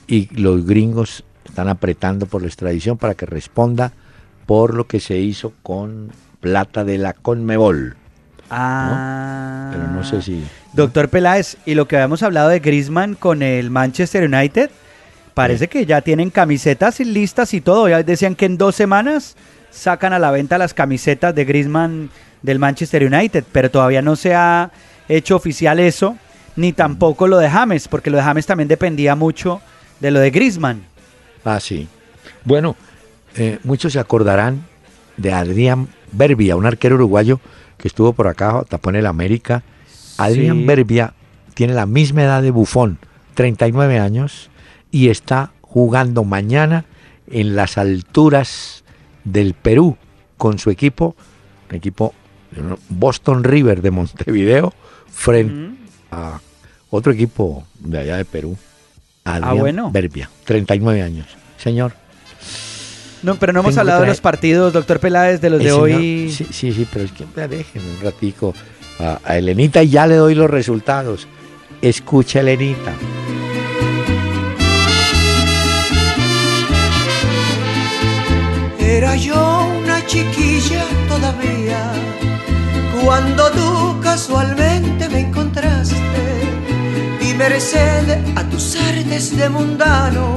y los gringos están apretando por la extradición para que responda por lo que se hizo con plata de la Conmebol. Ah. Pero no sé si... Doctor Peláez, y lo que habíamos hablado de Griezmann con el Manchester United, parece que ya tienen camisetas y listas y todo. Ya decían que en dos semanas sacan a la venta las camisetas de Griezmann del Manchester United, pero todavía no se ha hecho oficial eso, ni tampoco lo de James, porque lo de James también dependía mucho de lo de Griezmann. Ah, sí. Bueno, eh, muchos se acordarán de Adrián Berbia, un arquero uruguayo que estuvo por acá, tapó en el América. Adrián Sí. Berbia tiene la misma edad de Bufón, 39 años, y está jugando mañana en las alturas del Perú con su equipo, el equipo Boston River de Montevideo, frente a otro equipo de allá de Perú. Adrián bueno. Berbia, 39 años. Señor. No, pero no hemos hablado de los partidos, doctor Peláez, de los el de señor- hoy. Sí, sí, sí, pero es que déjenme un ratico a, a Elenita y ya le doy los resultados. Escucha, Elenita. Era yo una chiquilla todavía. Cuando tú casualmente me encontraste y merced a tus artes de mundano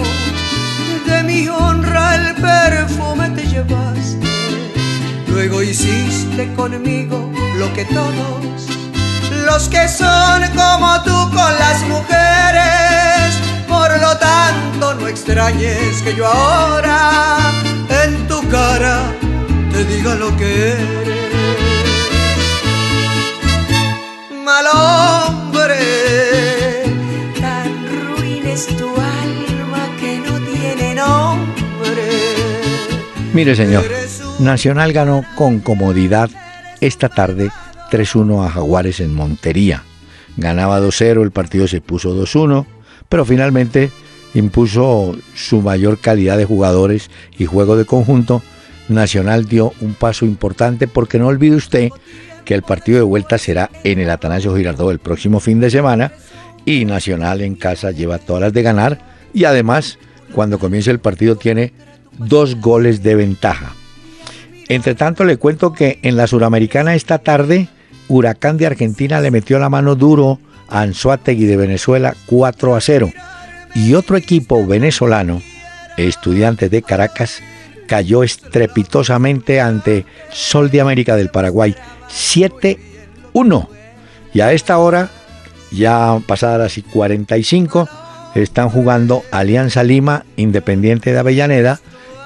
de mi honra el perfume te llevaste. Luego hiciste conmigo lo que todos los que son como tú con las mujeres lo tanto no extrañes que yo ahora en tu cara te diga lo que eres. Mal hombre tan ruin es tu alma que no tiene nombre. Mire, señor, Nacional ganó con comodidad esta tarde 3-1 a Jaguares en Montería. Ganaba 2-0, el partido se puso 2-1, pero finalmente impuso su mayor calidad de jugadores y juego de conjunto. Nacional dio un paso importante porque no olvide usted que el partido de vuelta será en el Atanasio Girardot el próximo fin de semana y Nacional en casa lleva todas las de ganar y además cuando comience el partido tiene dos goles de ventaja. Entre tanto, le cuento que en la Suramericana esta tarde, Huracán de Argentina le metió la mano duro Anzuategui de Venezuela 4 a 0. Y otro equipo venezolano, Estudiantes de Caracas, cayó estrepitosamente ante Sol de América del Paraguay 7-1. Y a esta hora, ya pasadas las 45, están jugando Alianza Lima, Independiente de Avellaneda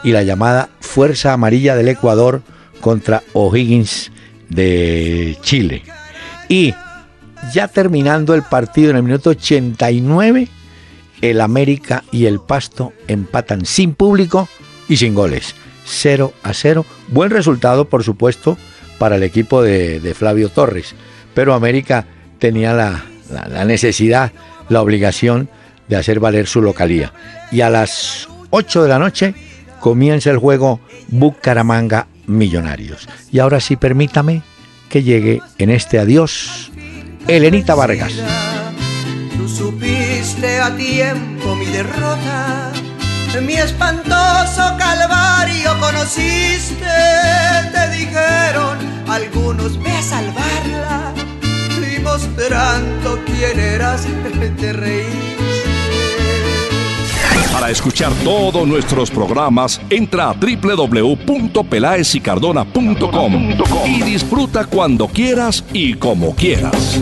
y la llamada Fuerza Amarilla del Ecuador contra O'Higgins de Chile. Y ya terminando el partido en el minuto 89, el América y el Pasto empatan sin público y sin goles. 0 a 0. Buen resultado, por supuesto, para el equipo de, Flavio Torres. Pero América tenía la, la, la necesidad, la obligación de hacer valer su localía. Y a las 8 de la noche comienza el juego Bucaramanga Millonarios. Y ahora sí, permítame que llegue en este adiós Elenita Vargas. Tú supiste a tiempo mi derrota, mi espantoso calvario conociste, te dijeron algunos ve a salvarla y mostrando quién eras te reíste. Para escuchar todos nuestros programas, entra a www.pelaesicardona.com y disfruta cuando quieras y como quieras.